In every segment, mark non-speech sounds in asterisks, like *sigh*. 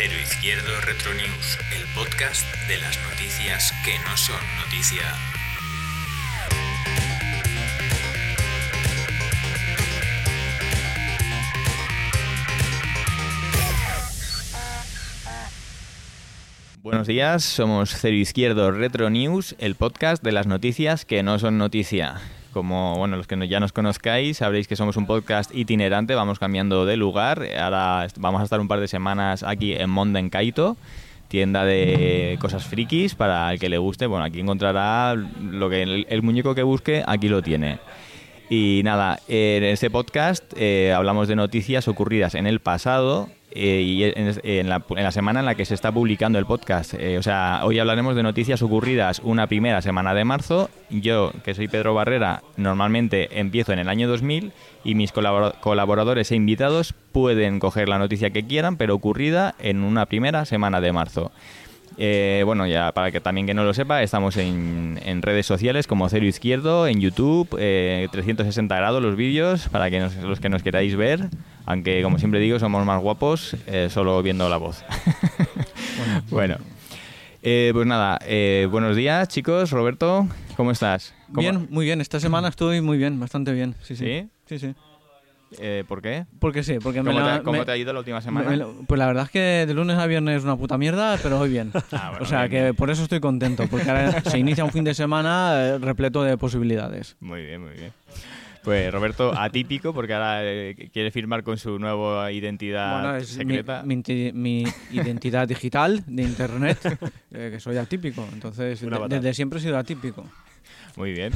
Cero Izquierdo Retro News, el podcast de las noticias que no son noticia. Buenos días, somos Cero Izquierdo Retro News, el podcast de las noticias que no son noticia. Como bueno, los que ya nos conozcáis, sabréis que somos un podcast itinerante, vamos cambiando de lugar. Ahora vamos a estar un par de semanas aquí en Monden Kaito, tienda de cosas frikis para el que le guste. Bueno, aquí encontrará lo que el, el muñeco que busque, aquí lo tiene. Y nada, en este podcast eh, hablamos de noticias ocurridas en el pasado eh, y en, la, semana en la que se está publicando el podcast. Eh, o sea, hoy hablaremos de noticias ocurridas una primera semana de marzo. Yo, que soy Pedro Barrera, normalmente empiezo en el año 2000 y mis colabora- colaboradores e invitados pueden coger la noticia que quieran, pero ocurrida en una primera semana de marzo. Eh, bueno, ya para que también que no lo sepa, estamos en, redes sociales como Cero Izquierdo, en YouTube, eh, 360 grados los vídeos, para que los que nos queráis ver, aunque como siempre digo, somos más guapos eh, solo viendo la voz. bueno, Eh, pues nada, eh, buenos días chicos, Roberto, ¿cómo estás? ¿Cómo- Bien, muy bien. Esta semana *laughs* estoy muy bien, bastante bien. Sí, sí. ¿Sí? Sí, sí. Eh, ¿Por qué? Porque sí, porque me ¿Cómo, la- te, cómo me- te ha ido la última me- semana? me pues la verdad es que de lunes a viernes es una puta mierda, pero hoy bien. *laughs* Ah, bueno, o sea bien, que por eso estoy contento, porque ahora se inicia un fin de semana eh, repleto de posibilidades. Muy bien, muy bien. Pues Roberto, atípico, porque ahora eh, quiere firmar con su nueva identidad bueno, es mi, secreta. mi identidad digital de internet, *laughs* eh, que soy atípico. Entonces, de- desde siempre he sido atípico. Muy bien.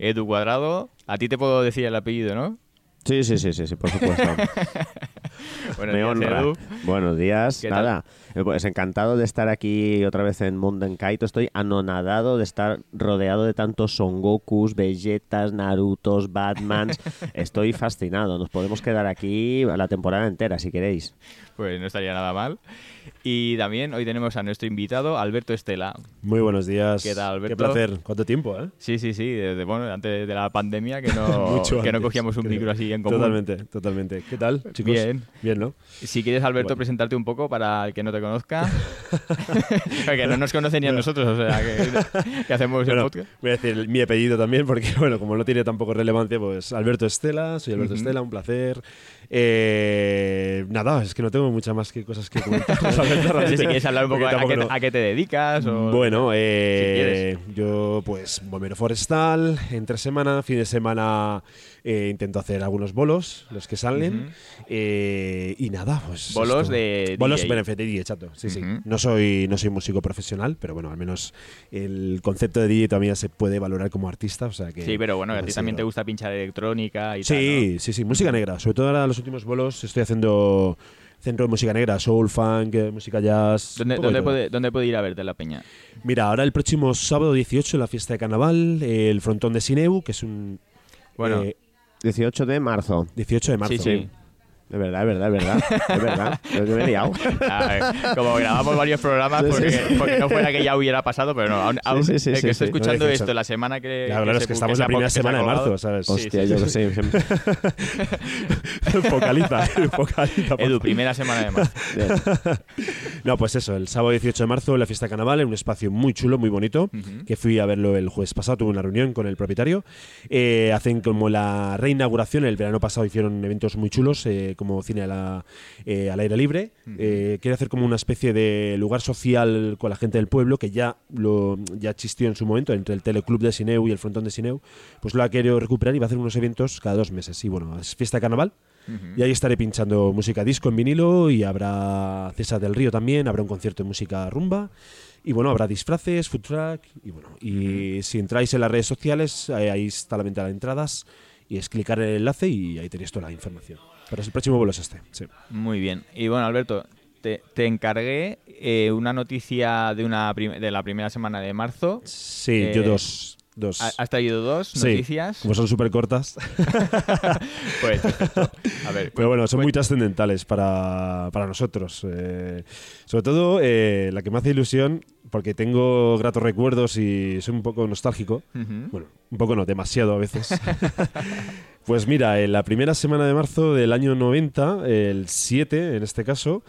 Edu Cuadrado, a ti te puedo decir el apellido, ¿no? Sí, sí, sí, sí, sí, por supuesto. *laughs* Buenos Me días, honra. Edu. Buenos días. ¿Qué tal? Pues encantado de estar aquí otra vez en Munden Kaito. Estoy anonadado de estar rodeado de tantos Son Gokus, Vegetas, Narutos, Batmans. *laughs* Estoy fascinado. Nos podemos quedar aquí la temporada entera si queréis. Pues no estaría nada mal. Y también hoy tenemos a nuestro invitado, Alberto Estela. Muy buenos días. ¿Qué tal, Alberto? Qué placer. ¿Cuánto tiempo, eh? Sí, sí, sí, desde, bueno, antes de la pandemia que *laughs* no, Mucho que no antes, cogíamos un creo. micro así en común. Totalmente, totalmente. ¿Qué tal, chicos? Bien. Bien, ¿no? Si quieres, Alberto, Bueno. presentarte un poco para el que no te conozca. *laughs* *laughs* Porque no nos conoce ni a nosotros, o sea, que, *laughs* que hacemos el Bueno, podcast. voy a decir mi apellido también porque, bueno, como no tiene tampoco relevancia, pues Alberto Estela, soy Alberto. Estela, un placer. Eh, nada, es que no tengo muchas más que cosas que comentar. No sé si quieres hablar un poco a, qué, no- a qué te dedicas. O... Bueno, si eh, yo pues bombero forestal, entre semana, fin de semana eh, intento hacer algunos bolos, los que salen. Eh, y nada, pues... Bolos esto. de Bolos DJ. Sí, sí. No soy, no soy músico profesional, pero bueno, al menos el concepto de DJ todavía se puede valorar como artista, o sea que... Sí, pero bueno, a ti también te gusta pinchar electrónica y tal. Sí, sí, sí, música negra. Sobre todo ahora los últimos bolos estoy haciendo centro de música negra, soul, funk, eh, música jazz. ¿no? ¿Dónde, dónde puede, ¿Dónde puede ir a verte la peña? Mira, ahora el próximo sábado 18 en la fiesta de carnaval, eh, el frontón de Sineu, que es un Bueno, eh, 18 de marzo. 18 de marzo. sí, sí. Es verdad, es verdad, es verdad. Es verdad. *laughs* Creo que me he liado. Como grabamos varios programas, Sí, porque, sí. porque no fuera que ya hubiera pasado, pero no, aún, aún sí, sí, el que sí. escuchando No, esto 18. la semana que. Claro, se es que estamos la primera semana de marzo, ¿sabes? Hostia, sí, yo sí. que sé. focaliza, focaliza. Edu, primera semana de marzo. No, pues eso, el sábado 18 de marzo en la fiesta de carnaval, en un espacio muy chulo, muy bonito, que fui a verlo el jueves pasado, tuve una reunión con el propietario. Eh, hacen como la reinauguración, el verano pasado hicieron eventos muy chulos, eh, como cine a la- eh, al aire libre. Eh, quiere hacer como una especie de lugar social con la gente del pueblo, que ya, lo, ya existió en su momento, entre el Teleclub de Sineu y el Frontón de Sineu, pues lo ha querido recuperar y va a hacer unos eventos cada dos meses. Y bueno, es fiesta de carnaval. Y ahí estaré pinchando música disco en vinilo y habrá César del Río también, habrá un concierto de música rumba y bueno, habrá disfraces, food truck y bueno, y si entráis en las redes sociales, ahí está la venta de entradas y es clicar el enlace y ahí tenéis toda la información. Pero el próximo vuelo es este, sí. Muy bien. Y bueno, Alberto, te, te encargué eh, una noticia de, una de la primera semana de marzo. Sí, Eh, yo dos. dos. Ha- Has traído dos Sí, noticias. Como son súper cortas. *laughs* Pues. A ver, Pero bueno, son pues- muy trascendentales para, para nosotros. Eh, sobre todo eh, la que me hace ilusión, porque tengo gratos recuerdos y soy un poco nostálgico. Bueno, un poco no, demasiado a veces. *laughs* pues mira, en la primera semana de marzo del año 90, el 7 en este caso,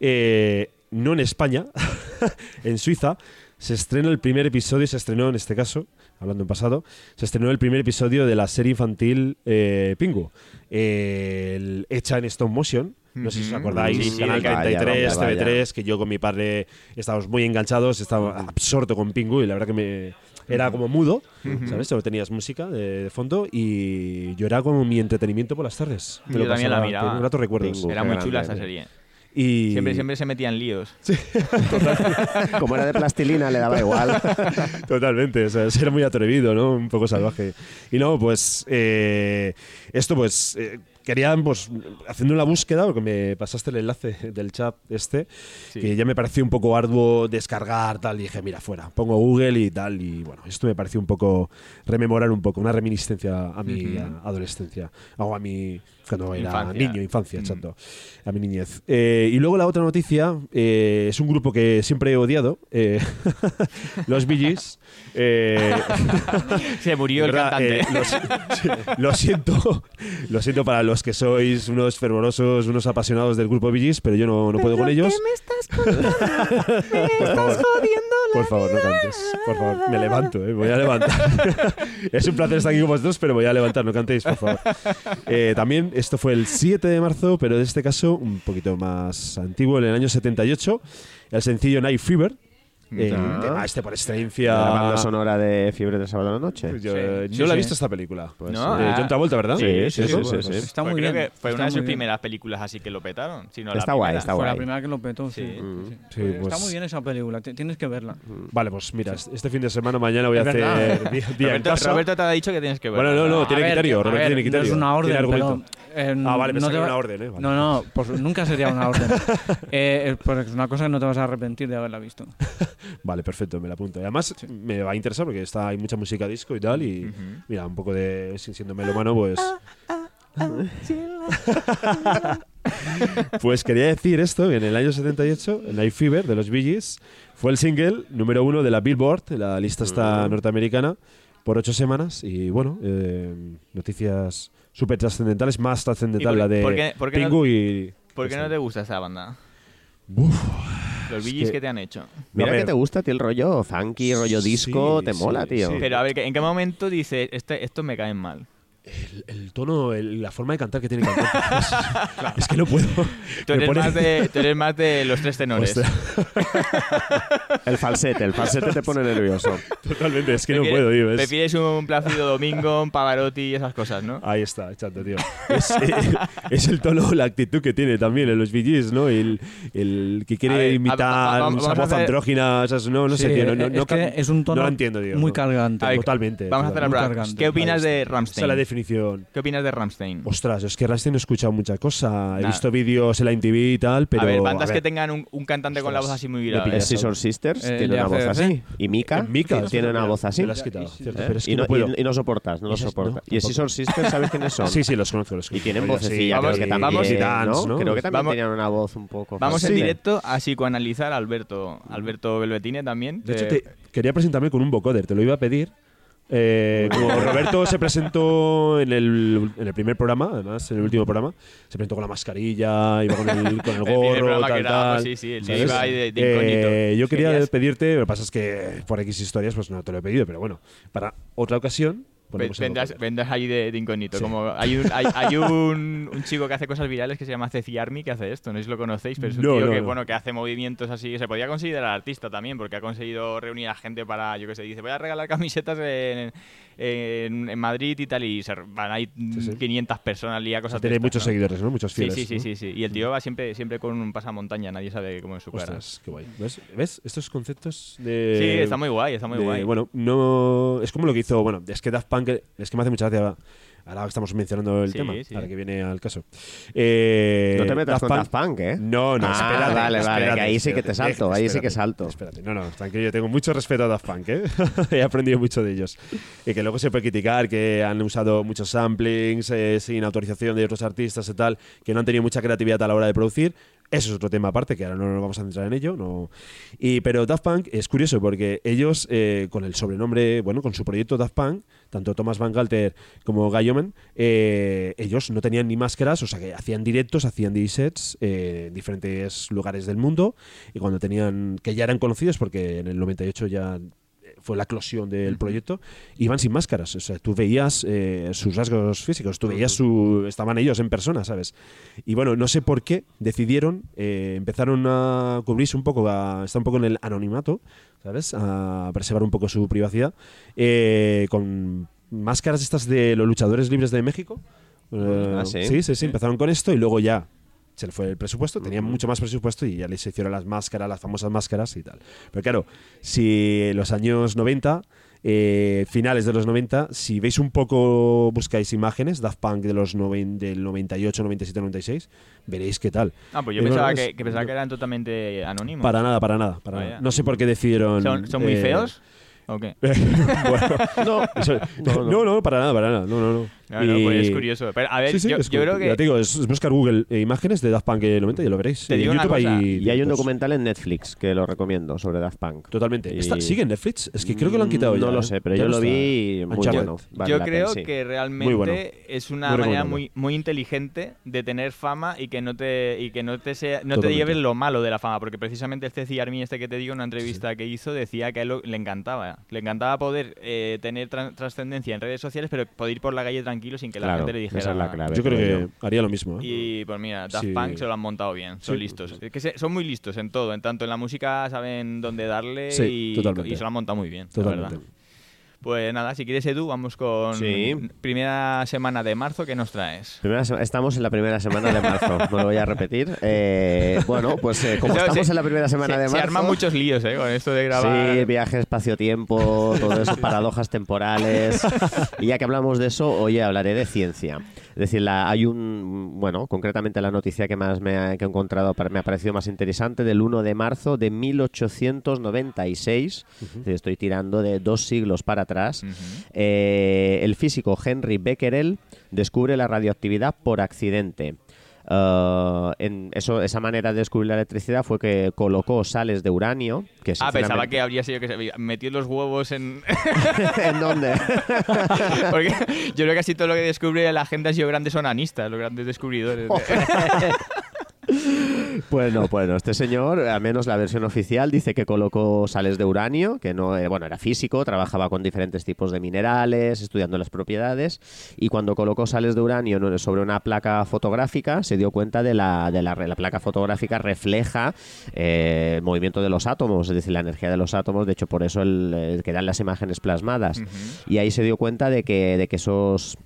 eh, no en España, *laughs* en Suiza, se estrena el primer episodio, se estrenó en este caso, hablando en pasado, se estrenó el primer episodio de la serie infantil eh, Pingu, eh, el- hecha en stop motion. No sé si os acordáis, Sí, sí, Canal vaya, 33, vaya, vaya. TV3, que yo con mi padre estábamos muy enganchados, estaba absorto con Pingu y la verdad que me era como mudo, ¿sabes? Solo tenías música de, de fondo y yo era como mi entretenimiento por las tardes. Me Yo lo también la pasaba, miraba. tengo gratos recuerdos. Pingu. Era muy grande, chula esa serie. Y Siempre, siempre se metían líos. *laughs* Como era de plastilina, le daba igual. *laughs* Totalmente, o sea, era muy atrevido, ¿no? Un poco salvaje. Y no, pues eh, esto pues eh, querían, pues, haciendo una búsqueda, porque me pasaste el enlace del chat este, Sí. que ya me pareció un poco arduo descargar, tal, y dije, mira, fuera, pongo Google y tal, y bueno, esto me pareció un poco rememorar un poco, una reminiscencia a mi adolescencia, o a mi, cuando era niño, infancia, Mm. exacto, a mi niñez. Eh, y luego la otra noticia eh, es un grupo que siempre he odiado, eh, *laughs* los. Eh, *laughs* Se murió el *laughs* ¿verdad? cantante. Lo siento, lo siento para los que sois unos fervorosos, unos apasionados del grupo Gees, pero yo no, no puedo con ellos. *laughs* por favor, por favor, no cantes. Por favor, me levanto, eh, voy a levantar. *laughs* es un placer estar aquí con vosotros, pero voy a levantar, no cantéis, por favor. Eh, también, esto fue el 7 de marzo, pero en este caso un poquito más antiguo, en el año 78, el sencillo Night Fever. Eh, Ah. tema este por La excelencia. banda sonora de Fiebre de Sábado a la Noche. Yo, Sí. eh, Sí, la he sí. visto esta película. Pues, No, Eh, ah, John Travolta, ¿verdad? Sí, sí, sí, sí, pues, sí. Está muy creo bien. que fue está una de sus bien. primeras películas así que lo petaron. Si no, la Está guay, primera. está Fue guay. la primera que lo petó, sí. Sí. sí. Sí, Está pues- muy bien esa película, ti- tienes que verla. Vale, pues mira, este fin de semana, mañana voy a hacer *laughs* día, día en Roberto, casa. Roberto te ha dicho que tienes que ver. Bueno, no, no, tiene criterio, Roberto tiene criterio. Es una orden, eh, Ah, vale, no te va- una orden, ¿eh? Vale. No, no, pues *laughs* nunca sería una orden. Eh, porque es una cosa que no te vas a arrepentir de haberla visto. Vale, perfecto, me la apunto. Y además me va a interesar porque está, hay mucha música disco y tal. Y mira, un poco de. sin- Siendo melomano, pues. *laughs* pues quería decir esto: que en el año 78, Night Fever de los Bee Gees fue el single número uno de la Billboard, la lista esta norteamericana, por ocho semanas. Y bueno, eh, noticias súper trascendentales, más ¿Y trascendental por- la de por qué- por qué no- Pingu y. ¿Por qué no te gusta esa banda? Uf, Los Es Billys que- que te han hecho. Mira que te gusta ti el rollo funky, rollo disco, Sí, te sí, mola, tío. sí. Pero a ver, ¿en qué momento dices, este, estos me caen mal? El, el tono, el- la forma de cantar que tiene que cantar. *laughs* es, es que no puedo. Tú eres, pone- más de, tú eres más de los tres tenores. Ostras, *laughs* El falsete, el falsete te pone nervioso. totalmente, es que no puedo, tío. es- Prefieres un Plácido Domingo, un Pavarotti y esas cosas, ¿no? Ahí está, chato, tío. Es, eh, es el tono, la actitud que tiene también en los Gees, ¿no? El, el que A quiere ver, imitar va- va- vamos esa a voz hacer- andrógina, esas- no, no sé, Sí, tío. No, no, es no que es un tono no lo entiendo, tío. muy cargante. A ver, Totalmente. Vamos a hacer la cargante. ¿Qué opinas de Esa es la Ramstein? Definición. ¿Qué opinas de Ramstein? Ostras, es que Rammstein no he escuchado mucha cosa. He Nada. visto vídeos en la MTV y tal, pero. a ver, bandas a que ver, tengan un, un cantante con la voz Ostras, así muy grave. Scissor Sisters Eh, tiene una voz ACDC. así. Y Mika, Mika, tiene una voz así. ¿Eh? que y, no, soportas, no lo soportas. ¿Y. Scissor Sisters sabes quiénes son? Sí, sí, los conozco. Los Y tienen vocecilla, Vamos- creo que también. Creo que también Vamos- tenían una voz un poco... Vamos en directo a psicoanalizar a Alberto, Alberto Belvetine también. De hecho, Eh, quería presentarme con un vocoder, te lo iba a pedir. Eh, como *laughs* Roberto se presentó en el, en el primer programa, además, en el último programa, se presentó con la mascarilla, iba con el, con el *laughs* gorro, que tal, grabamos, tal. sí, sí, el de- de incógnito. Eh, yo quería pedirte, lo que pasa es que por X historias pues no te lo he pedido, pero bueno, para otra ocasión el vendrás, ahí de, de incógnito. Sí. Como hay un, hay, hay un, un chico que hace cosas virales que se llama Ceci Army que hace esto. No sé si lo conocéis, pero es un No, tío no, que, no. bueno, que hace movimientos así. Se podía considerar artista también porque ha conseguido reunir a gente para, yo qué sé, dice, voy a regalar camisetas en, en, en Madrid y tal. Y se van ahí sí. 500 personas y a cosas tiene muchos ¿no? seguidores, ¿no? Muchos fieles. sí, sí, ¿no? sí, sí. Y el tío va siempre, siempre con un pasamontaña, nadie sabe cómo es su cara. Ostras, qué guay. ¿Ves? ¿Ves? Estos conceptos de... Sí, está muy guay, está muy de- guay. Bueno, no. Es como lo que hizo. Bueno, es que Daft Punk. Es que me hace mucha gracia. Ahora estamos mencionando el Sí, tema, sí. ahora que viene al caso. Eh, No te metas con Punk- Daft Punk, ¿eh? No, no, Ah, espérate. vale, vale, espérate, que ahí sí que te espérate, salto, ahí sí que espérate, salto. Espérate, no, no, tranquilo, yo tengo mucho respeto a Daft Punk, ¿eh? *laughs* He aprendido mucho de ellos. Y que luego se puede criticar que han usado muchos samplings eh, sin autorización de otros artistas y tal, que no han tenido mucha creatividad a la hora de producir. Eso es otro tema aparte, que ahora no nos vamos a centrar en ello. No. Y, pero Daft Punk es curioso porque ellos, eh, con el sobrenombre, bueno, con su proyecto Daft Punk, tanto Thomas Van Galter como Guy Omen, eh, ellos no tenían ni máscaras, o sea que hacían directos, hacían D-sets eh, en diferentes lugares del mundo. Y cuando tenían, que ya eran conocidos, porque en el 98 ya fue la eclosión del proyecto, iban sin máscaras. O sea, tú veías eh, sus rasgos físicos, tú veías su. Estaban ellos en persona, ¿sabes? Y bueno, no sé por qué decidieron, eh, empezaron a cubrirse un poco, a estar un poco en el anonimato, ¿sabes? A preservar un poco su privacidad, eh, con máscaras estas de los luchadores libres de México. Eh, Ah, ¿sí? sí, sí, sí, empezaron con esto y luego ya se le fue el presupuesto, tenían mucho más presupuesto y ya les hicieron las máscaras, las famosas máscaras y tal. Pero claro, si en los años 90, eh, finales de los 90, si veis un poco, buscáis imágenes, Daft Punk de los noven- del 98, 97, 96, veréis qué tal. Ah, pues yo Eh, pensaba, bueno, que, que pensaba que eran totalmente anónimos. Para nada, para nada. Para Vaya. nada. No sé por qué decidieron... ¿Son, son muy eh, feos? ¿O qué? *laughs* bueno, *laughs* No, eso- No, no, no. no, para nada, para nada. No, no, no. No, no, pues es Y- curioso. Pero, a ver, Sí, sí, yo, yo creo Ya que... te digo, es, es buscar Google eh, imágenes de Daft Punk eh, 90 y lo veréis. Te En digo una cosa, hay Y hay un pues, documental en Netflix que lo recomiendo sobre Daft Punk. Totalmente. Y- Está- ¿Sigue en Netflix? Es que creo que lo han quitado ya. No lo ¿eh? sé, pero Ya yo no lo vi muy bueno. vale yo creo pena, sí. que realmente bueno. es una Muy manera muy, muy inteligente de tener fama y que no te y que no te sea, no te Totalmente. lleves lo malo de la fama, porque precisamente el Ceci Army este que te digo en una entrevista que hizo decía que a él lo- le encantaba, le encantaba poder eh, tener trascendencia en redes sociales, pero poder ir por la calle tranquilo sin que la Claro, gente le dijera esa es la clave. Yo creo creo que haría lo mismo. ¿eh? Y pues mira, Daft Sí. Punk se lo han montado bien, son Sí. listos. Es que se- son muy listos en todo, en tanto en la música saben dónde darle Sí, y, totalmente. y se lo han montado muy bien, la Totalmente. verdad. Pues nada, si quieres Edu, vamos con Sí. primera semana de marzo, ¿qué nos traes? Primera estamos en la primera semana de marzo, no lo voy a repetir. *laughs* Eh, bueno, pues eh, como Eso estamos se- en la primera semana se, de se marzo... arman muchos líos, ¿eh? Con esto de grabar. Sí, viaje, espacio-tiempo, todo eso, paradojas temporales. *laughs* Y ya que hablamos de eso, hoy hablaré de ciencia. Es decir, la- hay un, bueno, concretamente la noticia que más me ha, que he encontrado, me ha parecido más interesante, del 1 de marzo de 1896. Es decir, estoy tirando de dos siglos para atrás. Eh, el físico Henry Becquerel descubre la radioactividad por accidente. Uh, en eso, esa manera de descubrir la electricidad fue que colocó sales de uranio. Que Ah, pensaba que habría sido que se metido los huevos en. *laughs* *laughs* ¿En dónde? *laughs* Porque yo creo que casi todo lo que descubre la gente ha sido grandes onanistas, los grandes descubridores. Pues no, bueno, este señor, al menos la versión oficial, dice que colocó sales de uranio, que no, eh, bueno, era físico, trabajaba con diferentes tipos de minerales, estudiando las propiedades, y cuando colocó sales de uranio sobre una placa fotográfica, se dio cuenta de la, de la, la placa fotográfica refleja eh, el movimiento de los átomos, es decir, la energía de los átomos, de hecho por eso el, quedan las imágenes plasmadas. Y ahí se dio cuenta de que, de que esos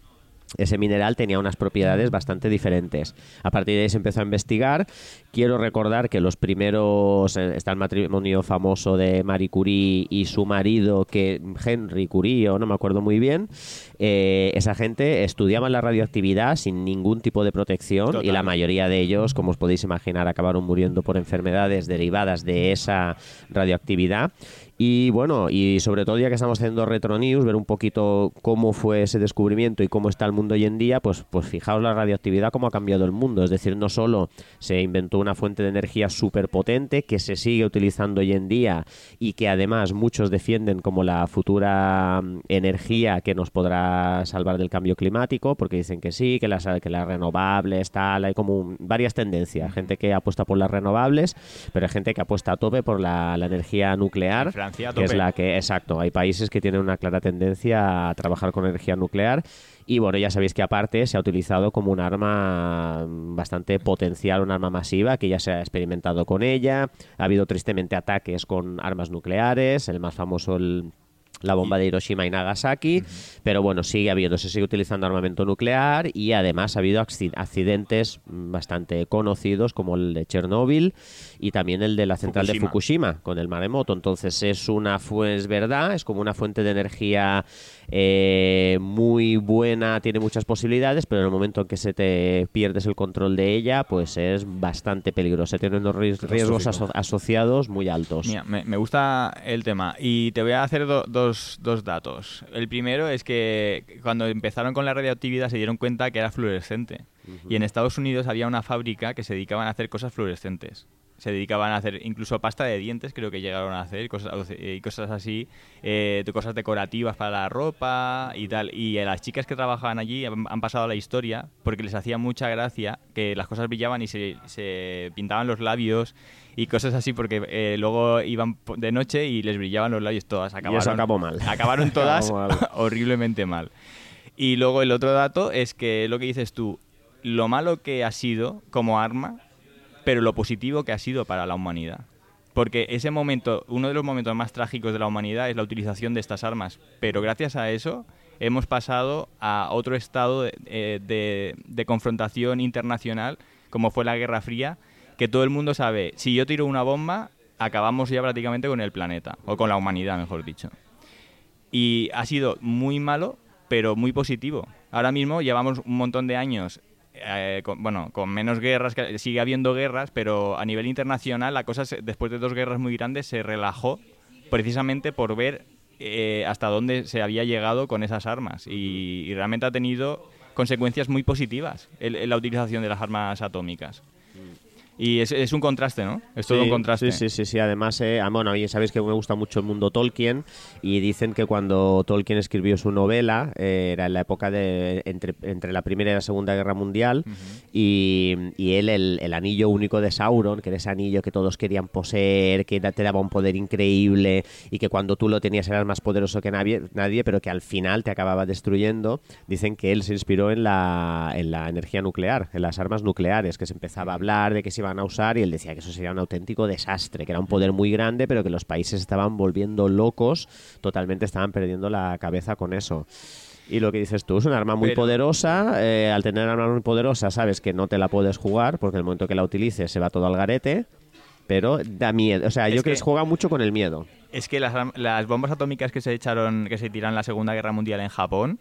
ese mineral tenía unas propiedades bastante diferentes. A partir de ahí se empezó a investigar. Quiero recordar que los primeros, eh, está el matrimonio famoso de Marie Curie y su marido, que Henry Curie, o no me acuerdo muy bien, eh, esa gente estudiaban la radioactividad sin ningún tipo de protección y la mayoría de ellos, como os podéis imaginar, acabaron muriendo por enfermedades derivadas de esa radioactividad. Y bueno, y sobre todo ya que estamos haciendo Retro News, ver un poquito cómo fue ese descubrimiento y cómo está el mundo hoy en día, pues, pues fijaos la radioactividad, cómo ha cambiado el mundo. Es decir, no solo se inventó una fuente de energía súper potente que se sigue utilizando hoy en día y que además muchos defienden como la futura mm, energía que nos podrá salvar del cambio climático, porque dicen que sí, que las, que las renovables, tal, hay como varias tendencias. Gente que apuesta por las renovables, pero hay gente que apuesta a tope por la, la energía nuclear. Francia, que es la que, exacto, hay países que tienen una clara tendencia a trabajar con energía nuclear. Y bueno, ya sabéis que aparte se ha utilizado como un arma bastante potencial, un arma masiva, que ya se ha experimentado con ella. Ha habido tristemente ataques con armas nucleares, el más famoso, el- la bomba de Hiroshima y Nagasaki, pero bueno, sigue habiendo, se sigue utilizando armamento nuclear y además ha habido acci- accidentes bastante conocidos como el de Chernóbil y también el de la central de Fukushima. Con el maremoto. Entonces es una es verdad, es como una fuente de energía eh, muy buena, tiene muchas posibilidades, pero en el momento en que se te pierdes el control de ella, pues es bastante peligrosa. Tiene unos riesgos aso- asociados muy altos. Mira, me, me gusta el tema. Y te voy a hacer do- dos, dos, dos datos. El primero es que cuando empezaron con la radioactividad se dieron cuenta que era fluorescente. Y en Estados Unidos había una fábrica que se dedicaban a hacer cosas fluorescentes. Se dedicaban a hacer incluso pasta de dientes, creo que llegaron a hacer, cosas, y cosas así, eh, cosas decorativas para la ropa y tal. Y eh, las chicas que trabajaban allí han, han pasado a la historia porque les hacía mucha gracia que las cosas brillaban y se, se pintaban los labios y cosas así porque eh, luego iban de noche y les brillaban los labios todas. Acabaron, eso acabó mal. Acabaron *laughs* todas mal. *laughs* horriblemente mal. Y luego el otro dato es que lo que dices tú, lo malo que ha sido como arma, pero lo positivo que ha sido para la humanidad. Porque ese momento, uno de los momentos más trágicos de la humanidad es la utilización de estas armas. Pero gracias a eso hemos pasado a otro estado de, eh, de- de confrontación internacional, como fue la Guerra Fría, que todo el mundo sabe, si yo tiro una bomba, acabamos ya prácticamente con el planeta, o con la humanidad, mejor dicho. Y ha sido muy malo, pero muy positivo. Ahora mismo llevamos un montón de años, eh, con, bueno, con menos guerras, que sigue habiendo guerras, pero a nivel internacional la cosa, se- después de dos guerras muy grandes, se relajó precisamente por ver eh, hasta dónde se había llegado con esas armas. Y, realmente ha tenido consecuencias muy positivas el- el- la utilización de las armas atómicas. Y es, es un contraste, ¿no? Es todo Sí, un contraste. Sí, sí, sí, sí. Además, eh, ah, bueno, ya sabéis que me gusta mucho el mundo Tolkien y dicen que cuando Tolkien escribió su novela eh, era en la época de entre, entre la Primera y la Segunda Guerra Mundial y, y él, el, el anillo único de Sauron, que era ese anillo que todos querían poseer, que te daba un poder increíble y que cuando tú lo tenías eras más poderoso que nadie, nadie pero que al final te acababa destruyendo, dicen que él se inspiró en la, en la energía nuclear, en las armas nucleares, que se empezaba a hablar de que se iban a usar y él decía que eso sería un auténtico desastre, que era un poder muy grande, pero que los países estaban volviendo locos, totalmente estaban perdiendo la cabeza con eso. Y lo que dices tú, es un arma muy Pero- poderosa. eh, al tener arma muy poderosa, sabes que no te la puedes jugar, porque el momento que la utilices se va todo al garete. Pero da miedo. O sea, yo creo que que- juega mucho con el miedo. Es que las, las bombas atómicas que se echaron, que se tiran en la Segunda Guerra Mundial en Japón,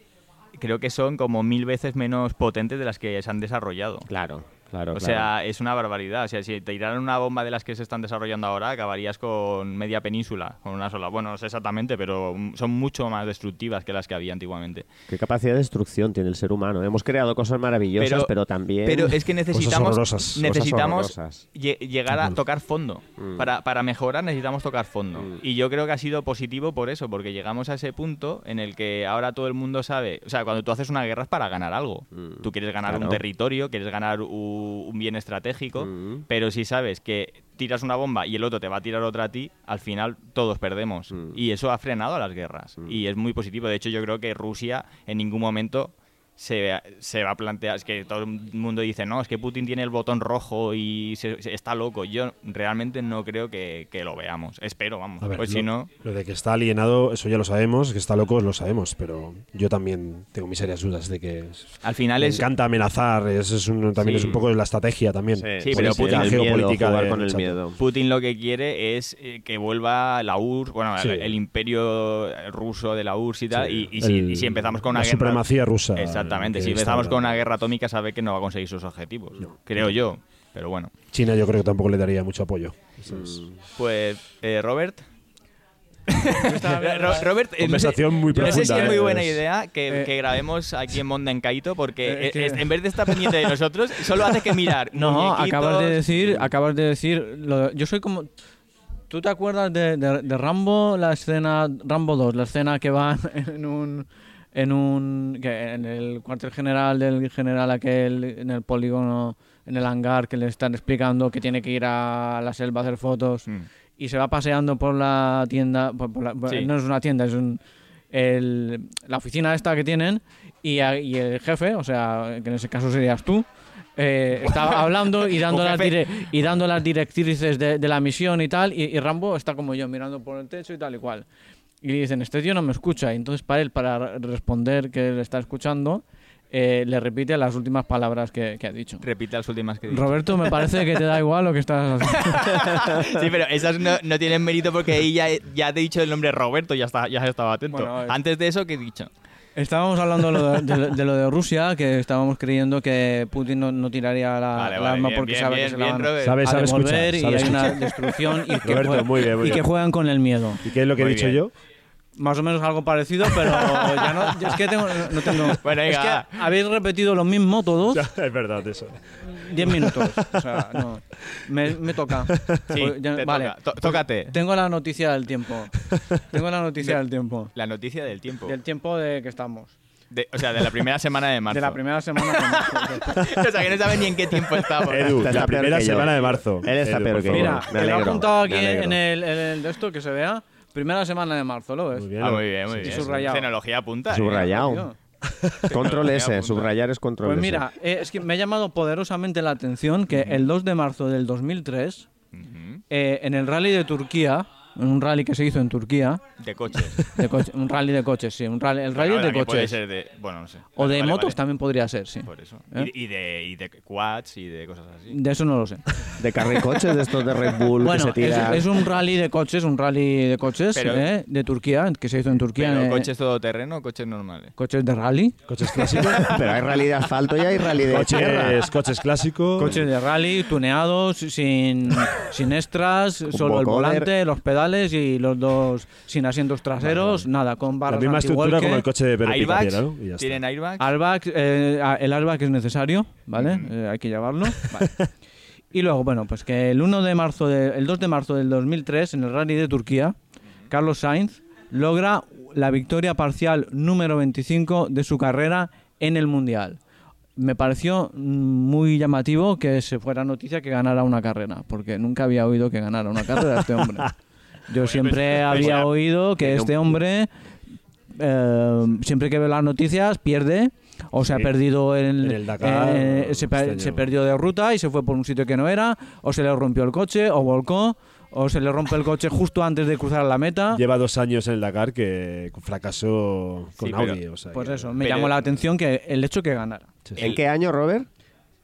creo que son como mil veces menos potentes de las que se han desarrollado. Claro, claro. O claro. sea, es una barbaridad. O sea, si te tiraran una bomba de las que se están desarrollando ahora, acabarías con media península, con una sola. Bueno, no sé exactamente, pero mm, son mucho más destructivas que las que había antiguamente. Qué capacidad de destrucción tiene el ser humano. Hemos creado cosas maravillosas, pero, también. Pero es que necesitamos, horrorosas. necesitamos lle- llegar a Bueno. tocar fondo. Mm. Para, para mejorar necesitamos tocar fondo. Mm. Y yo creo que ha sido positivo por eso, porque llegamos a ese punto en el que ahora todo el mundo sabe. O sea, cuando tú haces una guerra es para ganar algo. Mm. Tú quieres ganar Claro. un territorio, quieres ganar u- un bien estratégico, Mm. pero si sabes que tiras una bomba y el otro te va a tirar otra a ti, al final todos perdemos. Mm. Y eso ha frenado a las guerras. Mm. Y es muy positivo. De hecho, yo creo que Rusia en ningún momento se, se va a plantear. Es que todo el mundo dice, no, es que Putin tiene el botón rojo y se- se- está loco. Yo realmente no creo que, que lo veamos. Espero, vamos. A ver, pues lo, si no. lo de que está alienado, eso ya lo sabemos, que está loco, lo sabemos, pero yo también tengo mis serias dudas de que Al final es. encanta amenazar, es, es un- también Sí. es un poco de la estrategia también. Sí, pero Putin- la geopolítica de- con el exacto. miedo. Putin lo que quiere es eh, que vuelva la URSS, bueno, Sí. el, el imperio ruso de la URSS y tal. Sí, y, y si, el- y si empezamos con una la guerra. supremacía rusa. Exactamente, si empezamos con una guerra atómica, sabe que no va a conseguir sus objetivos. Creo yo. Pero bueno. China yo creo que tampoco le daría mucho apoyo. Pues, eh, Robert. *laughs* Ro- Robert, eh, no sé- Conversación muy No sé si profunda, es muy eh, buena idea que, Eh, que grabemos aquí en Monda en Kaito porque eh, que- en vez de estar pendiente de nosotros, solo hace que mirar. No, muñequitos. acabas de decir, acabas de decir, lo yo soy como... ¿Tú te acuerdas de, de- de Rambo, la escena, Rambo 2, la escena que van *laughs* en un, en un, que en el cuartel general del general aquel, en el polígono, en el hangar, que le están explicando que tiene que ir a la selva a hacer fotos Mm. y se va paseando por la tienda, por- por la- por- Sí. no es una tienda, es un, el- la oficina esta que tienen y, el jefe, o sea, que en ese caso serías tú, eh, estaba *laughs* hablando y dando, las, dire- y dando las directrices de, de la misión y tal, y, y Rambo está como yo mirando por el techo y tal y cual. Y le dicen, este tío no me escucha, y entonces para él, para re- responder que él está escuchando, eh, le repite las últimas palabras que, que ha dicho. Repite las últimas que he dicho. Roberto, me parece que te da igual lo que estás haciendo. *laughs* Sí, pero esas no, no tienen mérito porque ahí ya, ya te he dicho el nombre Roberto, ya, está, ya estaba atento. Bueno, es- Antes de eso, ¿qué he dicho? Estábamos hablando de lo de, de- lo de Rusia, que estábamos creyendo que Putin no, no tiraría la, Vale, la vale, arma bien, porque bien, sabe bien, que se la bien, van Robert. Sabe, a sabe escuchar, devolver y sabe hay una escuchar. destrucción y, que, Roberto, juegan- muy bien, muy y que juegan con el miedo. ¿Y qué es lo que he Muy dicho bien. yo? Más o menos algo parecido, pero *laughs* ya no. ya es que tengo, no tengo. Bueno, es que habéis repetido lo mismo todos es verdad eso. 10 minutos. O sea, no. Me, me toca. Sí, Pues ya- te vale. toca. To- tócate. Tengo la noticia del tiempo. Tengo la noticia del tiempo. La noticia del tiempo. Del tiempo de que estamos. De- o sea, de la primera semana de marzo. De la primera semana de marzo. *laughs* o sea, que no saben ni en qué tiempo estamos. Edu, la primera yo. semana de marzo. Él está Edu, peor que favor. Mira, Me te lo he apuntado aquí en el, en el de esto que se vea. Primera semana de marzo, ¿lo ves? Muy bien. Ah, muy bien, muy Y bien. subrayado. Tecnología punta. ¿eh? Subrayado. *laughs* Control S, Apunta. subrayar es control Pues S. mira, eh, es que me ha llamado poderosamente la atención que el 2 de marzo del 2003, Ujú. eh, en el rally de Turquía, en un rally que se hizo en Turquía, De coches. de coche- un rally de coches, sí, un rally, el rally Bueno, de también Puede coches. ser de. Bueno, no sé. O de Vale, motos vale. también podría ser, sí. Por eso. ¿Eh? Y, y de, y de quads y de cosas así. De eso no lo sé. De carricoches, de estos de Red Bull Bueno, que es, se tiran. es un rally de coches, un rally de coches Pero- eh, de Turquía, que se hizo en Turquía. Pero eh, coches todoterreno o coches normales. coches de rally. Coches clásicos. Pero hay rally de asfalto y hay rally de tierra. coches, coches clásicos. Coches de rally, tuneados, sin, sin extras, solo el volante, los pedales y los dos sin asientos traseros, nada, con La barras misma estructura como el coche de. Picapiedra, ¿no? Y ya está. ¿Tienen airbags? Airbags, eh, el airbag es necesario, ¿vale? Eh, hay que llevarlo. *laughs* Vale. Y luego, bueno, pues que el 1 de marzo, de- el 2 de marzo del 2003, en el Rally de Turquía, Carlos Sainz logra la victoria parcial número 25 de su carrera en el Mundial. Me pareció mm, muy llamativo que se fuera noticia que ganara una carrera, porque nunca había oído que ganara una carrera este hombre. *laughs* Yo siempre pues, había pues, oído que este hombre, eh, siempre que ve las noticias, pierde. O se ha perdido en, En el Dakar, eh, se, este perdió de ruta y se fue por un sitio que no era, o se le rompió el coche, o volcó, o se le rompe el coche justo antes de cruzar la meta. *laughs* Lleva dos años en el Dakar que fracasó con Sí, pero- Audi. o sea Pues que- eso, me Pero- llamó la atención que el hecho que ganara. ¿En qué año, Robert?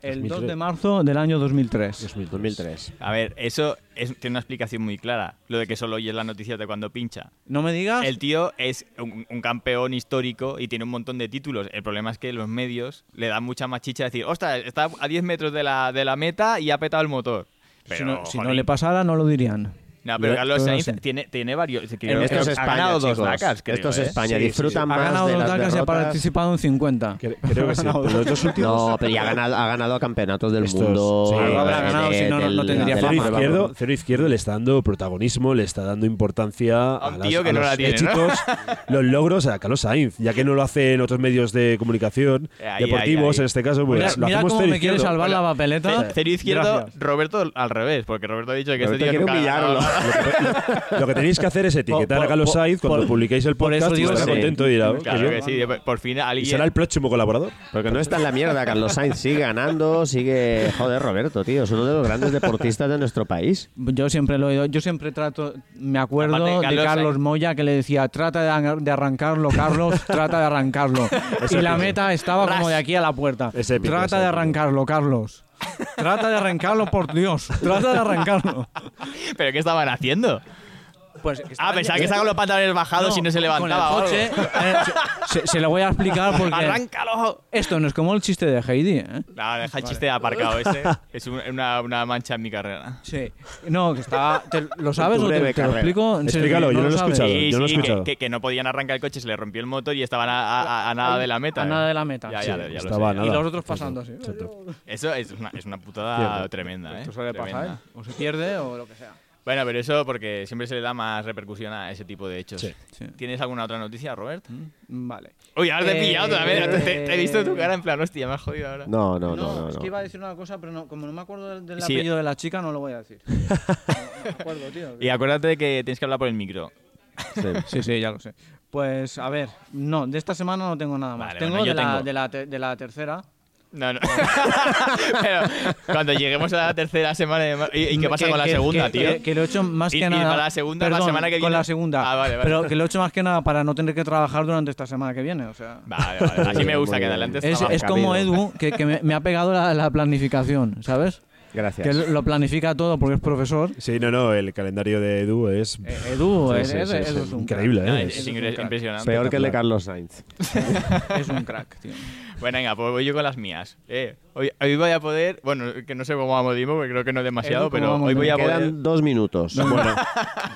El 2003. 2 de marzo del año 2003. 2003. 2003. A ver, eso es- tiene una explicación muy clara. Lo de que solo oyes las noticias de cuando pincha. No me digas. El tío es un, un campeón histórico y tiene un montón de títulos. El problema es que los medios le dan mucha más chicha a decir, ostras, está a 10 metros de la, de la meta y ha petado el motor. si Pero, no, si no le pasara, no lo dirían. No, pero Carlos yo no Sainz sé. tiene, tiene varios. creo- Esto es ha España, ganado dos. Dakars, creo, Esto es ¿eh? España. Sí, Disfrutan Ha más ganado de dos Dakars y ha participado en 50. Cre- Creo que sí. Pero los dos últimos. No, pero ya ha ganado, ha ganado campeonatos del Estos- mundo. sí, de- habrá ganado, si no, no- no tendría fama. izquierdo, cero izquierdo le está dando protagonismo, le está dando importancia a, las- tío que a no los la tiene, ¿no? éxitos, *laughs* los logros a Carlos Sainz, ya que no lo hace en otros medios de comunicación Ahí, deportivos, ahí, ahí. en este caso, pues mira lo mira hacemos cómo cero me quiere izquierdo. salvar la papeleta. Ce- Cero izquierdo. Roberto al revés, porque Roberto ha dicho que este tío quiere nunca Lo que tenéis que hacer es etiquetar Por- a Carlos Sainz cuando por- publiquéis el por eso podcast y digo estará contento y dirá, "Oh, qué Claro bien". que sí, por fin Y será el próximo colaborador. Porque no está en la mierda, Carlos Sainz. Sigue ganando, sigue. Joder, Roberto, tío. Es uno de los grandes deportistas de nuestro país. Yo siempre lo he oído. Yo siempre trato. Me acuerdo Aparte, de Carlos Sainz- Moya que le decía: trata de, ar- de arrancarlo, Carlos, *laughs* trata de arrancarlo. y la meta estaba como de aquí a la puerta. Es épico, trata es de arrancarlo, Carlos. Trata de arrancarlo, por Dios. Trata de arrancarlo. *laughs* ¿Pero qué estaban haciendo? Pues Ah, pensaba que estaban con los pantalones bajados y no se levantaba. Con el coche, eh, *laughs* se, se- lo voy a explicar porque ¡Arráncalo! esto no es como el chiste de Heidi. ¿eh? No, deja el chiste aparcado *laughs* ese. Es un- una, una mancha en mi carrera. Sí. No, que estaba. ¿te- ¿Lo sabes o te, lo explico? Explícalo, yo no lo he escuchado. Sí, yo no lo he sí, que- escuchado. Que, que no podían arrancar el coche, se le rompió el motor y estaban a, a- a nada de la meta. A ¿eh? nada de la meta. Ya, Sí, ya, ya lo estaba sé. nada. Y los otros pasando así. Eso es una, es una putada Cierto. tremenda, ¿eh? Esto suele pasar. Tremenda. O se pierde o lo que sea. Bueno, pero eso porque siempre se le da más repercusión a ese tipo de hechos. Sí. Sí. ¿Tienes alguna otra noticia, Robert? Vale. Uy, ahora te he Eh, pillado otra vez. Te, te- te he visto tu cara en plan, hostia, me has jodido ahora. No, no, No, no, no. es no. que iba a decir una cosa, pero no, como no me acuerdo del, del Sí. apellido de la chica, no lo voy a decir. *laughs* No, no me acuerdo, tío. Y acuérdate de que tienes que hablar por el micro. Sí. *laughs* Sí, sí, ya lo sé. Pues a ver, no, de esta semana no tengo nada más. Vale, tengo, bueno, yo de, la, tengo. De, la te- de la tercera. No, no. *laughs* Pero cuando lleguemos a la tercera semana de mar- ¿Y, y qué pasa Que- con la que- segunda, que- tío? Que, que lo he hecho más Y- que y nada. para la segunda, la Perdón, semana que Con viene- la segunda. Ah, vale, vale. Pero que lo he hecho más que nada para no tener que trabajar durante esta semana que viene. O sea. Vale, vale. Así me gusta que adelante Es, es como. Edu, que, que me, me ha pegado la, la planificación, ¿sabes? Gracias. Que lo planifica todo porque es profesor. Sí, no, no, el calendario de Edu es Eh, Edu, Sí, es, sí, es- sí, Edu sí, es un increíble, ¿eh? es Es- ingre- un crack. impresionante. Peor que el de Carlos Sainz. *laughs* Es un crack, tío. Bueno, venga, pues voy yo con las mías. Eh, hoy, hoy voy a poder, bueno, que no sé cómo vamos Dimo, porque creo que no es demasiado, Edu, ¿cómo pero hoy voy a poder... Quedan dos minutos. Bueno,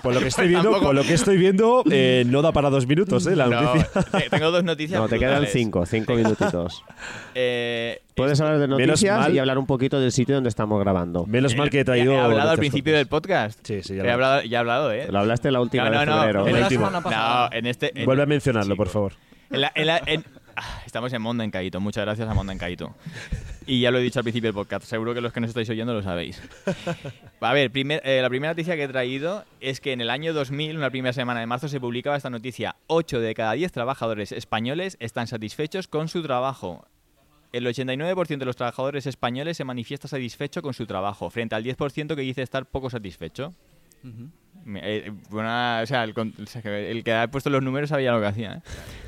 por lo que estoy *laughs* viendo, Tampoco- por lo que estoy viendo, *laughs* eh, no da para dos minutos, ¿eh? La No, noticia. te- tengo dos noticias. No, te quedan cinco, cinco minutitos. *laughs* Eh, Puedes hablar de noticias mal- y hablar un poquito del sitio donde estamos grabando. Menos mal que he he, traído. hablado al principio del podcast. Sí, sí, ya he lo- hablado, ya he hablado, ¿eh? Lo hablaste la última no, no, no, febrero. en la pasada. No, en este... en- Vuelve a mencionarlo, Sí, por favor. En la- en la- en- estamos en Monda en Caíto. Muchas gracias a Monda en Caíto. Y ya lo he dicho al principio del podcast. Seguro que los que nos estáis oyendo lo sabéis. A ver, primer- eh, la primera noticia que he traído es que en el año 2000, una primera semana de marzo, se publicaba esta noticia. 8 de cada 10 trabajadores españoles están satisfechos con su trabajo. El 89% de los trabajadores españoles se manifiesta satisfecho con su trabajo, frente al 10% que dice estar poco satisfecho. Me- eh, una- o sea, el, que el que ha puesto los números sabía lo que hacía. ¿eh?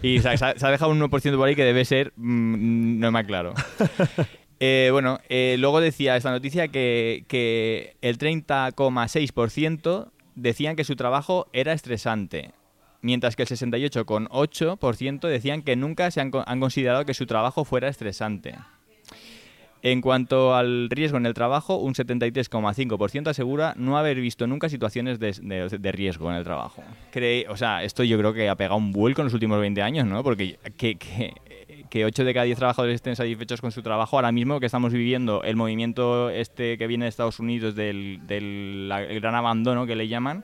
Y se ha, se ha- se ha dejado un 1% por ahí que debe ser, mm, no me aclaro. *laughs* Eh, bueno, eh, luego decía esta noticia que, que el 30,6% decían que su trabajo era estresante, mientras que el 68,8% decían que nunca se han considerado que su trabajo fuera estresante. En cuanto al riesgo en el trabajo, un 73,5% asegura no haber visto nunca situaciones de, riesgo en el trabajo. Cree, o sea, esto yo creo que ha pegado un vuelco en los últimos 20 años, ¿no? Porque que, que, que 8 de cada 10 trabajadores estén satisfechos con su trabajo, ahora mismo que estamos viviendo el movimiento este que viene de Estados Unidos del, gran abandono que le llaman,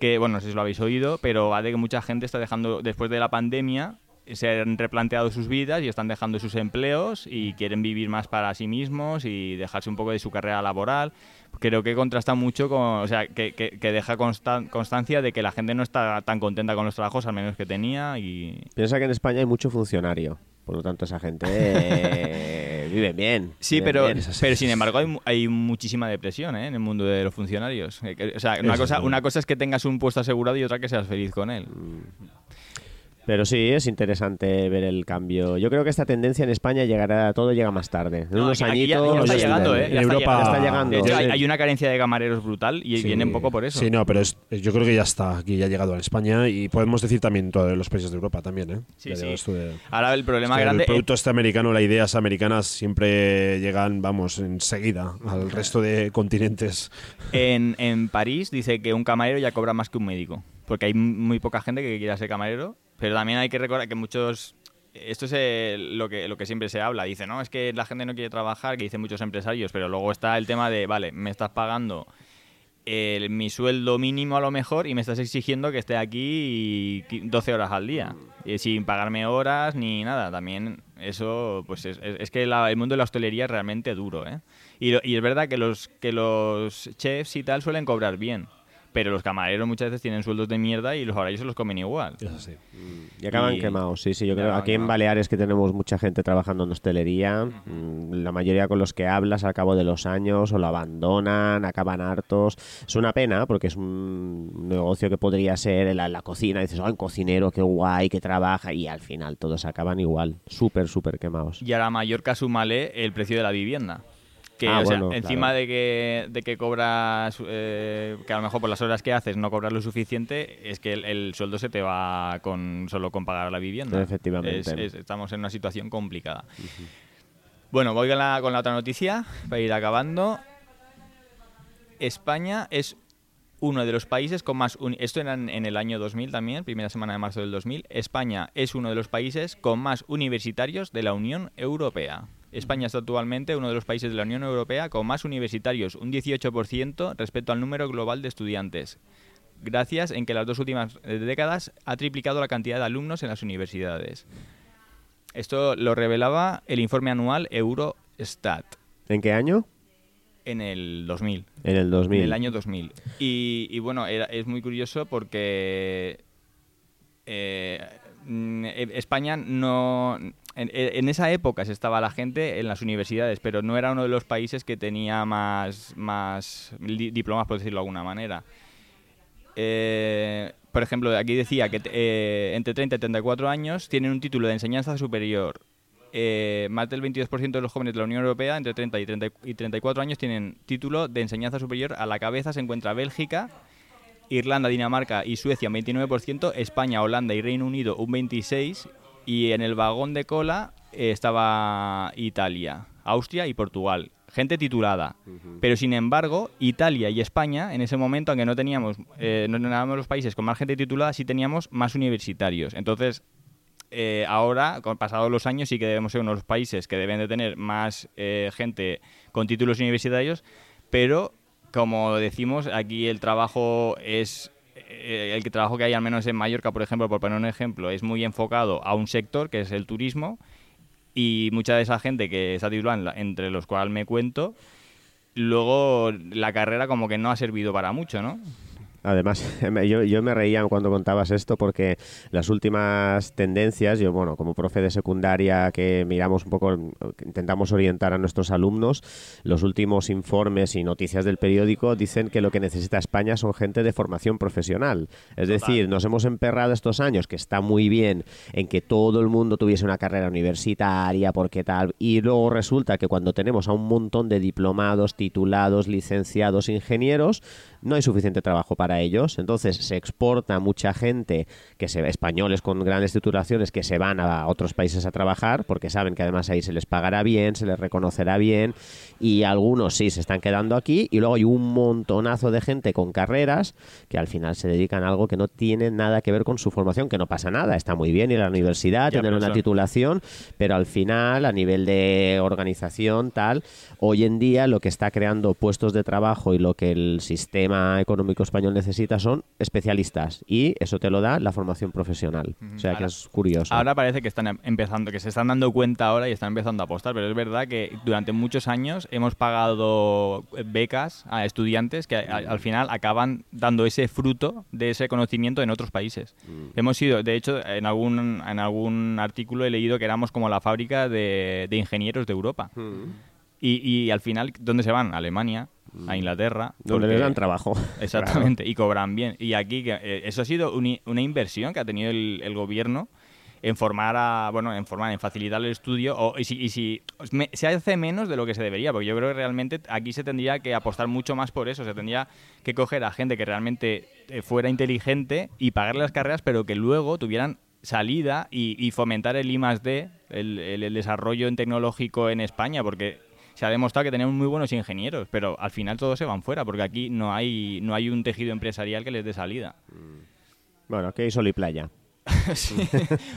que bueno, no sé si lo habéis oído, pero va de que mucha gente está dejando, después de la pandemia, se han replanteado sus vidas y están dejando sus empleos y quieren vivir más para sí mismos y dejarse un poco de su carrera laboral. Creo que contrasta mucho con, o sea, que, que- que deja constan- constancia de que la gente no está tan contenta con los trabajos, al menos que tenía, y Piensa que en España hay mucho funcionario. Por lo tanto, esa gente eh, *laughs* vive bien. Sí, vive pero, bien. pero sin embargo hay, hay muchísima depresión ¿eh? en el mundo de los funcionarios. Eh, O sea, una Eso cosa, una cosa es que tengas un puesto asegurado y otra que seas feliz con él. Pero sí, es interesante ver el cambio. Yo creo que esta tendencia en España llegará, todo llega más tarde. En No, unos aquí- aquí ya- añitos. ya está llegando, ¿eh? En Ya Europa está llegando. De hecho, hay, una carencia de camareros brutal y Sí. viene un poco por eso. Sí, no, pero es- yo creo que ya está aquí, ya ha llegado a España y podemos decir también todos los países de Europa también, ¿eh? Sí, Ya sí. de- Ahora el problema es que grande El producto este americano, las ideas americanas siempre llegan, vamos, enseguida al resto de continentes. en, en París dice que un camarero ya cobra más que un médico, porque hay muy poca gente que quiera ser camarero, pero también hay que recordar que muchos esto es eh, lo que lo que siempre se habla, dice, "No, es que la gente no quiere trabajar", que dicen muchos empresarios, pero luego está el tema de, vale, me estás pagando el- mi sueldo mínimo a lo mejor y me estás exigiendo que esté aquí qui- 12 horas al día sin pagarme horas ni nada también eso pues es, es- que la- el mundo de la hostelería es realmente duro ¿eh? y, y es verdad que los que los chefs y tal suelen cobrar bien pero los camareros muchas veces tienen sueldos de mierda y los horarios se los comen igual. Y acaban Y- quemados, sí, sí. Yo creo aquí en. Baleares que tenemos mucha gente trabajando en hostelería, mm, la mayoría con los que hablas al cabo de los años o lo abandonan, acaban hartos. Es una pena porque es un negocio que podría ser la, la cocina. Dices, oh, un cocinero, qué guay, que trabaja. Y al final todos acaban igual, súper, súper quemados. y ahora Mallorca súmale el precio de la vivienda. Que, Ah, o sea, encima claro. de que, de que cobras, eh, que a lo mejor por las horas que haces no cobras lo suficiente, es que el, el sueldo se te va con solo con pagar la vivienda. Efectivamente. Es- es- estamos en una situación complicada. Bueno, voy con la, con la otra noticia para ir acabando. España es uno de los países con más... Esto era en, en el año 2000 también, primera semana de marzo del 2000. España es uno de los países con más universitarios de la Unión Europea. España es actualmente uno de los países de la Unión Europea con más universitarios, un 18% respecto al número global de estudiantes. Gracias en que las dos últimas eh, décadas ha triplicado la cantidad de alumnos en las universidades. Esto lo revelaba el informe anual Eurostat ¿En qué año? en el 2000. En el 2000. En el año 2000. Y, y bueno, era- es muy curioso porque eh, eh, España no... En, esa época se estaba la gente en las universidades, pero no era uno de los países que tenía más, más di- diplomas, por decirlo de alguna manera. Eh, por ejemplo, aquí decía que eh, entre 30 y 34 años tienen un título de enseñanza superior. Eh, más del 22% de los jóvenes de la Unión Europea entre 30 y, 30 y 34 años tienen título de enseñanza superior. A la cabeza se encuentra Bélgica, Irlanda, Dinamarca y Suecia un 29%, España, Holanda y Reino Unido un 26%, y en el vagón de cola eh, estaba Italia, Austria y Portugal. Gente titulada. Pero sin embargo, Italia y España, en ese momento, aunque no teníamos, eh, no éramos los países con más gente titulada, sí teníamos más universitarios. Entonces, eh, ahora, con pasados los años, sí que debemos ser uno de los países que deben de tener más eh, gente con títulos universitarios, pero como decimos, aquí el trabajo es eh, el trabajo que hay al menos en Mallorca, por ejemplo, por poner un ejemplo, es muy enfocado a un sector que es el turismo y mucha de esa gente que está titulada, en la- entre los cuales me cuento, luego la carrera como que no ha servido para mucho, ¿no? Además, *laughs* yo, yo me reía cuando contabas esto porque las últimas tendencias, yo, bueno, como profe de secundaria que miramos un poco, intentamos orientar a nuestros alumnos, los últimos informes y noticias del periódico dicen que lo que necesita España son gente de formación profesional. Es decir, nos hemos emperrado estos años, que está muy bien, en que todo el mundo tuviese una carrera universitaria, porque tal, y luego resulta que cuando tenemos a un montón de diplomados, titulados, licenciados, ingenieros, no hay suficiente trabajo para ellos. Entonces se exporta mucha gente, que se españoles con grandes titulaciones, que se van a otros países a trabajar, porque saben que además ahí se les pagará bien, se les reconocerá bien, y algunos sí se están quedando aquí, y luego hay un montonazo de gente con carreras que al final se dedican a algo que no tiene nada que ver con su formación, que no pasa nada, está muy bien ir a la universidad, Ya, tener una titulación, pero al final, a nivel de organización, tal, hoy en día lo que está creando puestos de trabajo y lo que el sistema económico español necesita son especialistas y eso te lo da la formación profesional. O sea que es curioso. Ahora parece que están em- empezando, que se están dando cuenta ahora y están empezando a apostar, pero es verdad que durante muchos años hemos pagado eh, becas a estudiantes que a- al final acaban dando ese fruto de ese conocimiento en otros países. Hemos sido, de hecho, en algún, en algún artículo he leído que éramos como la fábrica de, de ingenieros de Europa. Y, y al final, ¿dónde se van? A Alemania, a Inglaterra. donde porque- les dan trabajo. *laughs* Exactamente, y cobran bien. Y aquí, que, eh, eso ha sido una inversión que ha tenido el, el gobierno en formar a, bueno, en formar, en facilitar el estudio, o, y si, y si me- se hace menos de lo que se debería, porque yo creo que realmente aquí se tendría que apostar mucho más por eso, se tendría que coger a gente que realmente eh, fuera inteligente y pagarle las carreras, pero que luego tuvieran salida y, y fomentar el I más D, el, el- el desarrollo en tecnológico en España, porque se ha demostrado que tenemos muy buenos ingenieros, pero al final todos se van fuera, porque aquí no hay, no hay un tejido empresarial que les dé salida. Bueno, aquí hay sol y playa. *laughs* Sí.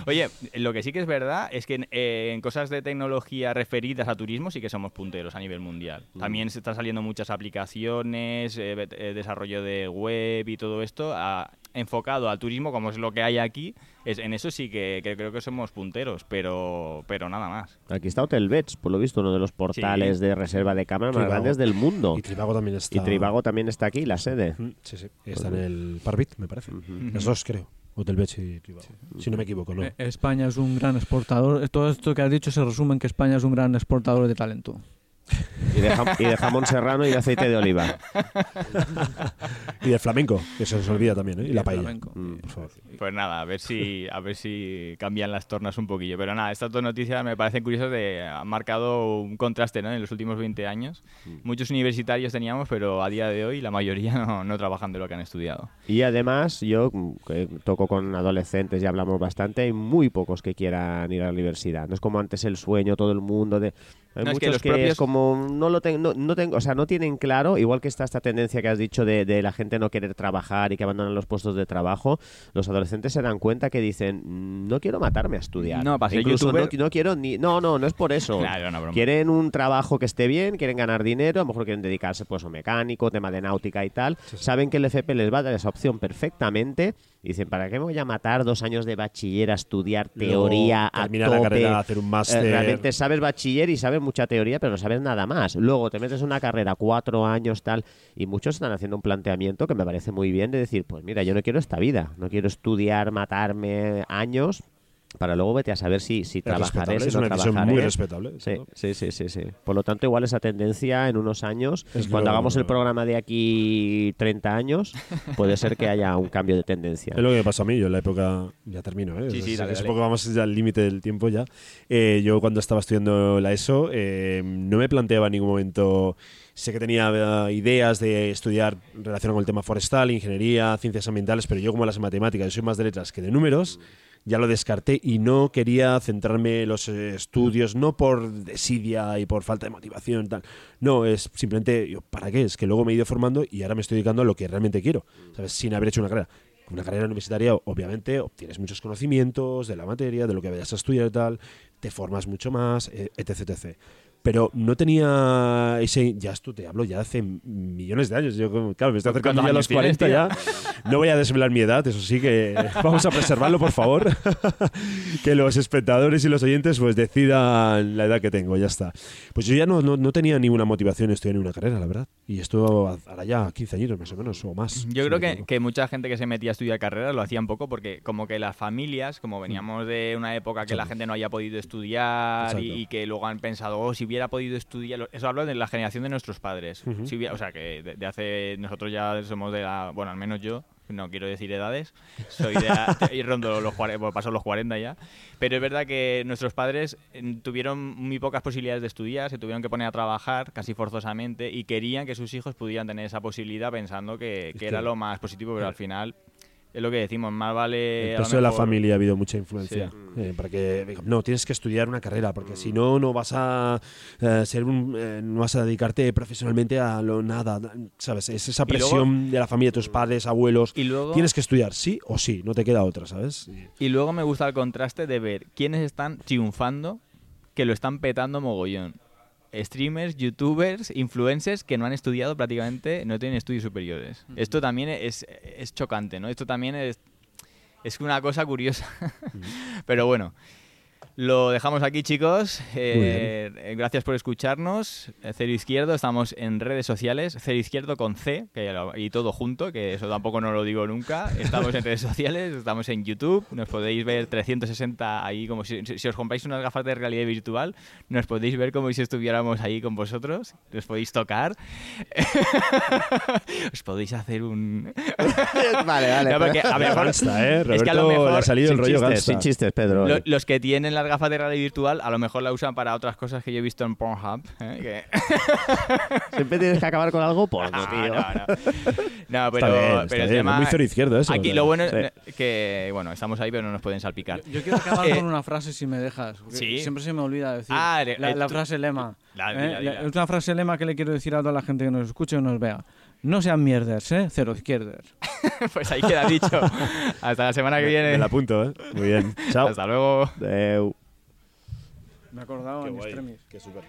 Oye, lo que sí que es verdad es que eh, en cosas de tecnología referidas a turismo sí que somos punteros a nivel mundial. También se están saliendo muchas aplicaciones, eh, eh, desarrollo de web y todo esto a- enfocado al turismo, como es lo que hay aquí. Es, en eso sí que, que creo que somos punteros, pero, pero nada más. Aquí está Hotel Beds, por lo visto, uno de los portales de reserva de cámaras más grandes del mundo. Y Trivago también está. Y Trivago también está aquí, la sede. Mm, Sí, sí. Está en el Parvit, me parece. Los dos, creo. Si no me equivoco, ¿no? Eh, España es un gran exportador. Todo esto que has dicho se resume en que España es un gran exportador de talento. Y de, jam- y de jamón serrano y de aceite de oliva. *laughs* Y del flamenco, que se nos olvida también, ¿eh? Y la el paella. flamenco. Mm. Por favor. Pues nada, a ver si a ver si cambian las tornas un poquillo. Pero nada, estas dos noticias me parecen curiosas de han marcado un contraste ¿no? en los últimos 20 años. Muchos universitarios teníamos, pero a día de hoy la mayoría *laughs* no, no trabajan de lo que han estudiado. Y además, yo mm, que toco con adolescentes y hablamos bastante, hay muy pocos que quieran ir a la universidad. No es como antes el sueño, todo el mundo de... Hay No, es que muchos los que, propios- como no lo tengo, no, no tengo, o sea, no tienen claro, igual que está esta tendencia que has dicho de, de la gente no querer trabajar y que abandonan los puestos de trabajo, los adolescentes se dan cuenta que dicen, "Mm, no quiero matarme a estudiar. No, para Incluso no, youtuber- no quiero ni, no, no, no es por eso. *laughs* Claro. Quieren un trabajo que esté bien, quieren ganar dinero, a lo mejor quieren dedicarse pues a un mecánico, tema de náutica y tal. Saben que el FP les va a dar esa opción perfectamente. Dicen, ¿para qué me voy a matar dos años de bachiller a estudiar teoría a tope? la carrera, hacer un Eh, máster. realmente sabes bachiller y sabes mucha teoría, pero no sabes nada más. Luego te metes en una carrera, cuatro años, tal, y muchos están haciendo un planteamiento que me parece muy bien de decir, pues mira, yo no quiero esta vida, no quiero estudiar, matarme años, para luego vete a saber si, si Es trabajaré, si es no una decisión trabajaré. muy respetable. Sí, ¿no? sí, sí, sí, sí. Por lo tanto, igual esa tendencia en unos años, Es cuando lo- hagamos el programa de aquí 30 años, puede ser que haya un cambio de tendencia. *laughs* Es lo que me pasó a mí, yo en la época, ya termino, ¿eh? Sí, Es- sí, dale, es un dale. poco vamos ya al límite del tiempo ya. Eh, yo cuando estaba estudiando la ESO eh, no me planteaba en ningún momento, sé que tenía eh, ideas de estudiar relacionado con el tema forestal, ingeniería, ciencias ambientales, pero yo como las matemáticas, yo soy más de letras que de números, ya lo descarté y no quería centrarme en los estudios, no por desidia y por falta de motivación, tal. No, es simplemente, ¿para qué? Es que luego me he ido formando y ahora me estoy dedicando a lo que realmente quiero, ¿sabes? Sin haber hecho una carrera. Una carrera universitaria, obviamente, obtienes muchos conocimientos de la materia, de lo que vayas a estudiar y tal, te formas mucho más, eh, etc, etc. Pero no tenía ese. Ya esto te hablo ya hace millones de años. Yo, claro, me estoy acercando ya a los ¿Cuántos años 40 tienes, ya. No voy a desvelar mi edad, eso sí que *laughs* vamos a preservarlo, por favor. que los espectadores y los oyentes pues decidan la edad que tengo, ya está. Pues yo ya no, no, no tenía ninguna motivación en estudiar una carrera, la verdad. Y esto hará ya 15 años más o menos, o más. Yo si creo que, que mucha gente que se metía a estudiar carreras lo hacía un poco porque como que las familias, como veníamos de una época que la gente no había podido estudiar y, y que luego han pensado, oh, si hubiera podido estudiar, eso hablo de la generación de nuestros padres. Ujú. Si hubiera- o sea, que de, de hace, nosotros ya somos de la, bueno, al menos yo, no quiero decir edades, soy de la, *laughs* y rondo los 40, bueno, paso los 40 ya, pero es verdad que nuestros padres eh, tuvieron muy pocas posibilidades de estudiar, se tuvieron que poner a trabajar casi forzosamente y querían que sus hijos pudieran tener esa posibilidad pensando que, que que- era lo más positivo, pero al final es lo que decimos, más vale... El peso de la familia ha habido mucha influencia. Sí. eh, para que digan, no, tienes que estudiar una carrera, porque si no, no vas a eh, ser un, eh, no vas a dedicarte profesionalmente a lo nada. ¿Sabes? Es esa luego- presión de la familia, de tus padres, abuelos. Y luego, Tienes que estudiar, sí o sí, no te queda otra, ¿sabes? Y luego me gusta el contraste de ver quiénes están triunfando, que lo están petando mogollón. Streamers, youtubers, influencers que no han estudiado prácticamente, no tienen estudios superiores. Esto también es, es chocante, ¿no? Esto también es, es una cosa curiosa. *laughs* Pero bueno, lo dejamos aquí, chicos. Eh, eh, gracias por escucharnos. Cero Izquierdo, estamos en redes sociales. Cero Izquierdo con C que lo- y todo junto, que eso tampoco no lo digo nunca. Estamos en redes sociales, estamos en YouTube. Nos podéis ver 360 ahí, como si, si- os compráis unas gafas de realidad virtual, nos podéis ver como si estuviéramos ahí con vosotros. Nos podéis tocar. *laughs* os podéis hacer un. *laughs* vale, vale. No, porque, a ver, Gangsta, ¿eh? es que a lo mejor le ha salido el rollo chistes, sin chistes, Pedro. Lo- los que tienen las gafas de realidad virtual a lo mejor la usan para otras cosas que yo he visto en Pornhub. ¿eh? *laughs* Que- Siempre tienes que acabar con algo porno, *laughs* No, tío. no, no. No, pero, Está bien, pero está el bien, tema. es muy cero izquierdo eso, Aquí lo bueno sí. es que, bueno, estamos ahí, pero no nos pueden salpicar. Yo, yo quiero acabar *laughs* Eh, con una frase si me dejas. ¿sí? Siempre se me olvida decir. Ah, la, eh, la frase lema. La- ¿eh? La-. Es una frase lema que le quiero decir a toda la gente que nos escuche o nos vea. No sean mierders, ¿eh? Cero izquierdas. *laughs* pues ahí queda dicho. Hasta la semana que Me viene. la apunto, ¿eh? Muy bien. *laughs* Chao. Hasta luego. Adeu. Me he acordado Qué en guay, extremis. qué súper.